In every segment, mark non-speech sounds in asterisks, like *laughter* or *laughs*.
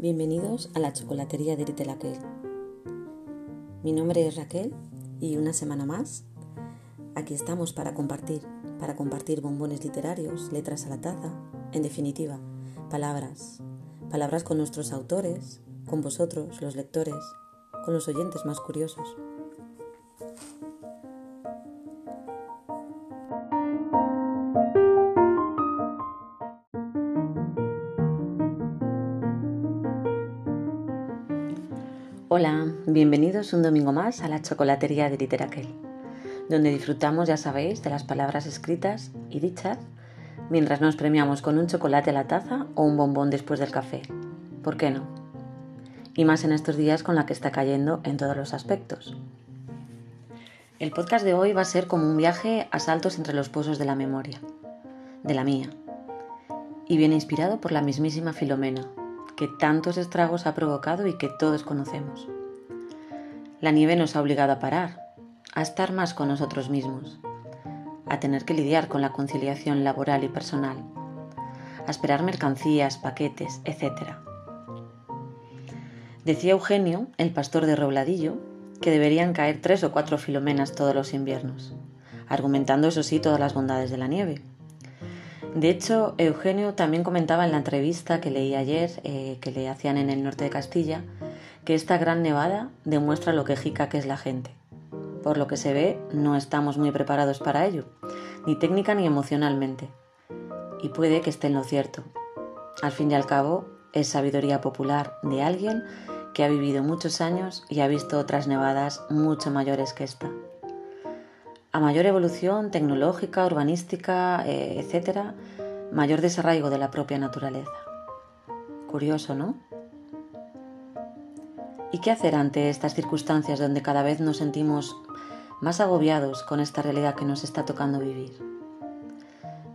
Bienvenidos a la chocolatería de Little Mi nombre es Raquel y una semana más aquí estamos para compartir, para compartir bombones literarios, letras a la taza, en definitiva, palabras, palabras con nuestros autores, con vosotros, los lectores, con los oyentes más curiosos. Hola, bienvenidos un domingo más a la chocolatería de Literaquel, donde disfrutamos, ya sabéis, de las palabras escritas y dichas, mientras nos premiamos con un chocolate a la taza o un bombón después del café. ¿Por qué no? Y más en estos días con la que está cayendo en todos los aspectos. El podcast de hoy va a ser como un viaje a saltos entre los pozos de la memoria, de la mía, y viene inspirado por la mismísima Filomena, que tantos estragos ha provocado y que todos conocemos. La nieve nos ha obligado a parar, a estar más con nosotros mismos, a tener que lidiar con la conciliación laboral y personal, a esperar mercancías, paquetes, etc. Decía Eugenio, el pastor de Robladillo, que deberían caer tres o cuatro filomenas todos los inviernos, argumentando eso sí todas las bondades de la nieve. De hecho, Eugenio también comentaba en la entrevista que leí ayer, eh, que le hacían en el norte de Castilla, que esta gran nevada demuestra lo quejica que es la gente. Por lo que se ve, no estamos muy preparados para ello, ni técnica ni emocionalmente. Y puede que esté en lo cierto. Al fin y al cabo, es sabiduría popular de alguien que ha vivido muchos años y ha visto otras nevadas mucho mayores que esta a mayor evolución tecnológica, urbanística, eh, etc., mayor desarraigo de la propia naturaleza. Curioso, ¿no? ¿Y qué hacer ante estas circunstancias donde cada vez nos sentimos más agobiados con esta realidad que nos está tocando vivir?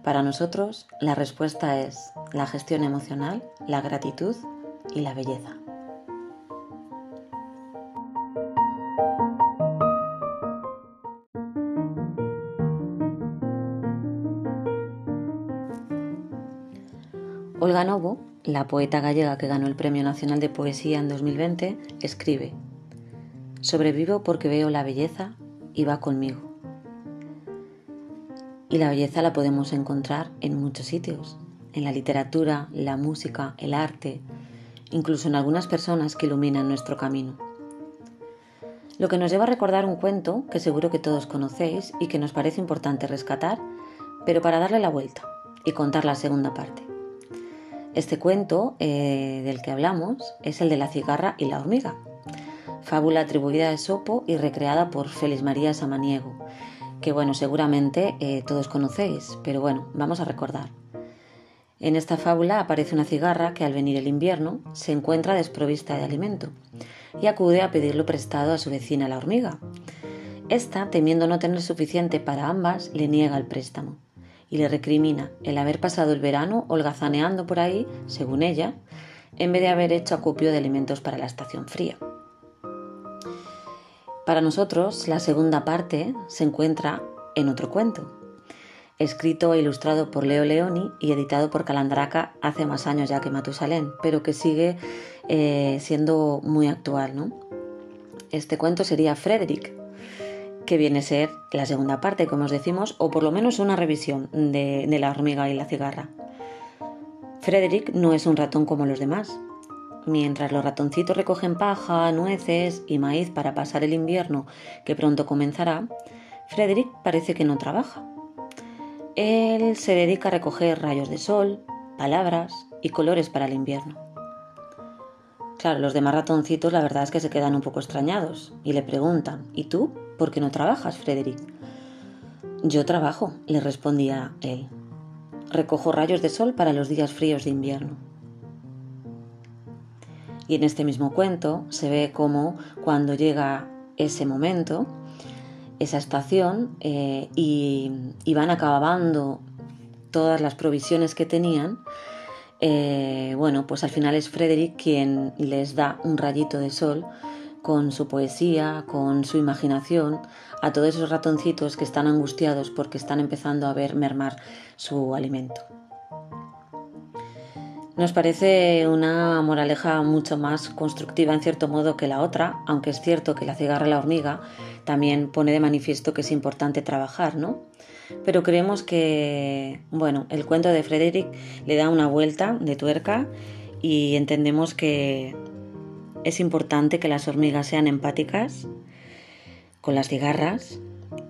Para nosotros, la respuesta es la gestión emocional, la gratitud y la belleza. Olga Novo, la poeta gallega que ganó el Premio Nacional de Poesía en 2020, escribe, Sobrevivo porque veo la belleza y va conmigo. Y la belleza la podemos encontrar en muchos sitios, en la literatura, la música, el arte, incluso en algunas personas que iluminan nuestro camino. Lo que nos lleva a recordar un cuento que seguro que todos conocéis y que nos parece importante rescatar, pero para darle la vuelta y contar la segunda parte. Este cuento eh, del que hablamos es el de la cigarra y la hormiga, fábula atribuida a Esopo y recreada por Félix María Samaniego, que bueno, seguramente eh, todos conocéis, pero bueno, vamos a recordar. En esta fábula aparece una cigarra que al venir el invierno se encuentra desprovista de alimento y acude a pedirlo prestado a su vecina la hormiga. Esta, temiendo no tener suficiente para ambas, le niega el préstamo y le recrimina el haber pasado el verano holgazaneando por ahí, según ella, en vez de haber hecho acopio de alimentos para la estación fría. Para nosotros, la segunda parte se encuentra en otro cuento, escrito e ilustrado por Leo Leoni y editado por Calandraca hace más años ya que Matusalén, pero que sigue eh, siendo muy actual. ¿no? Este cuento sería Frederick, que viene a ser la segunda parte, como os decimos, o por lo menos una revisión de, la hormiga y la cigarra. Frederick no es un ratón como los demás. Mientras los ratoncitos recogen paja, nueces y maíz para pasar el invierno que pronto comenzará, Frederick parece que no trabaja. Él se dedica a recoger rayos de sol, palabras y colores para el invierno. Claro, los demás ratoncitos la verdad es que se quedan un poco extrañados y le preguntan, ¿y tú? ¿Por qué no trabajas, Frederick? Yo trabajo, le respondía él. Recojo rayos de sol para los días fríos de invierno. Y en este mismo cuento se ve cómo cuando llega ese momento, esa estación, eh, y, van acabando todas las provisiones que tenían, eh, bueno, pues al final es Frederick quien les da un rayito de sol con su poesía, con su imaginación, a todos esos ratoncitos que están angustiados porque están empezando a ver mermar su alimento. Nos parece una moraleja mucho más constructiva en cierto modo que la otra, aunque es cierto que la cigarra la hormiga también pone de manifiesto que es importante trabajar, ¿no? Pero creemos que, bueno, el cuento de Frederick le da una vuelta de tuerca y entendemos que es importante que las hormigas sean empáticas con las cigarras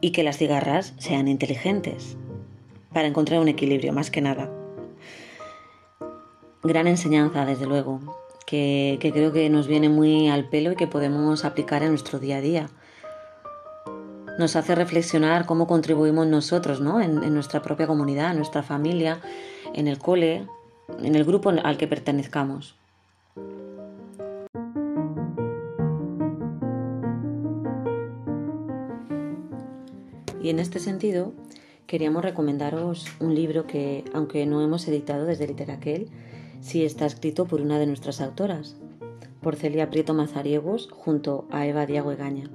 y que las cigarras sean inteligentes para encontrar un equilibrio más que nada gran enseñanza, desde luego, que, creo que nos viene muy al pelo y que podemos aplicar en nuestro día a día. Nos hace reflexionar cómo contribuimos nosotros ¿no? en, en nuestra propia comunidad, en nuestra familia, en el cole, en el grupo al que pertenezcamos. Y en este sentido, queríamos recomendaros un libro que, aunque no hemos editado desde Literaquel, sí está escrito por una de nuestras autoras, por Celia Prieto Mazariegos, junto a Eva Diago Egaña.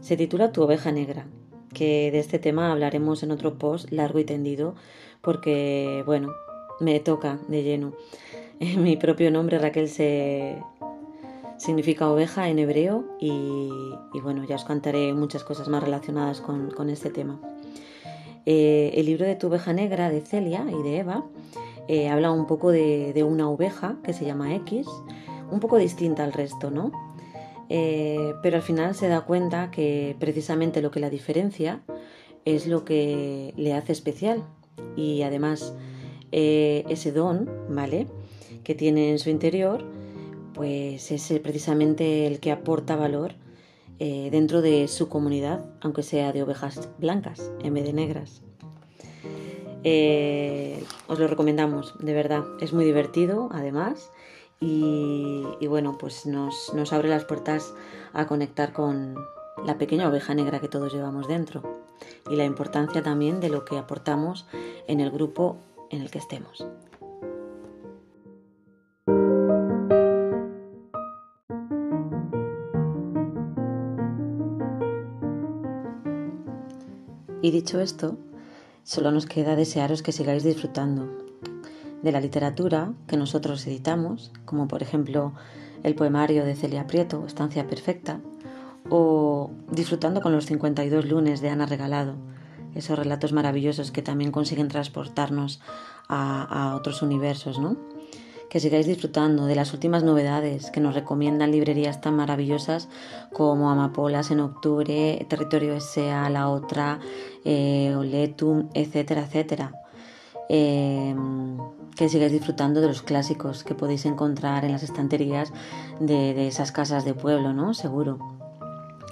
Se titula Tu oveja negra, que de este tema hablaremos en otro post largo y tendido, porque, bueno, me toca de lleno. *laughs* Mi propio nombre, Raquel, se significa oveja en hebreo y, bueno, ya os contaré muchas cosas más relacionadas con, este tema. Eh, el libro de Tu oveja negra de Celia y de Eva eh, habla un poco de, una oveja que se llama X, un poco distinta al resto, ¿no? Eh, pero al final se da cuenta que precisamente lo que la diferencia es lo que le hace especial y además ese don, ¿vale? Que tiene en su interior, pues es precisamente el que aporta valor dentro de su comunidad, aunque sea de ovejas blancas en vez de negras. Eh, os lo recomendamos, de verdad. Es muy divertido, además. Y, bueno, pues nos, nos abre las puertas a conectar con la pequeña oveja negra que todos llevamos dentro. Y la importancia también de lo que aportamos en el grupo en el que estemos. Y dicho esto, Solo nos queda desearos que sigáis disfrutando de la literatura que nosotros editamos, como por ejemplo el poemario de Celia Prieto, Estancia Perfecta, o disfrutando con los 52 lunes de Ana Regalado, esos relatos maravillosos que también consiguen transportarnos a, otros universos, ¿no? Que sigáis disfrutando de las últimas novedades que nos recomiendan librerías tan maravillosas como Amapolas en octubre, Territorio S.A. La Otra, eh, Oletum, etcétera, etcétera. Em, que sigáis disfrutando de los clásicos que podéis encontrar en las estanterías de, esas casas de pueblo, ¿no? Seguro.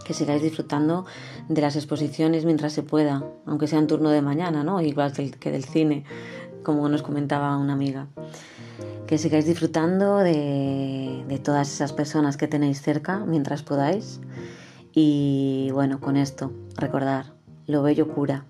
Que sigáis disfrutando de las exposiciones mientras se pueda, aunque sea en turno de mañana, ¿no? Igual que, del cine, como nos comentaba una amiga. Que sigáis disfrutando de, todas esas personas que tenéis cerca mientras podáis. Y bueno, con esto, recordar, lo bello cura.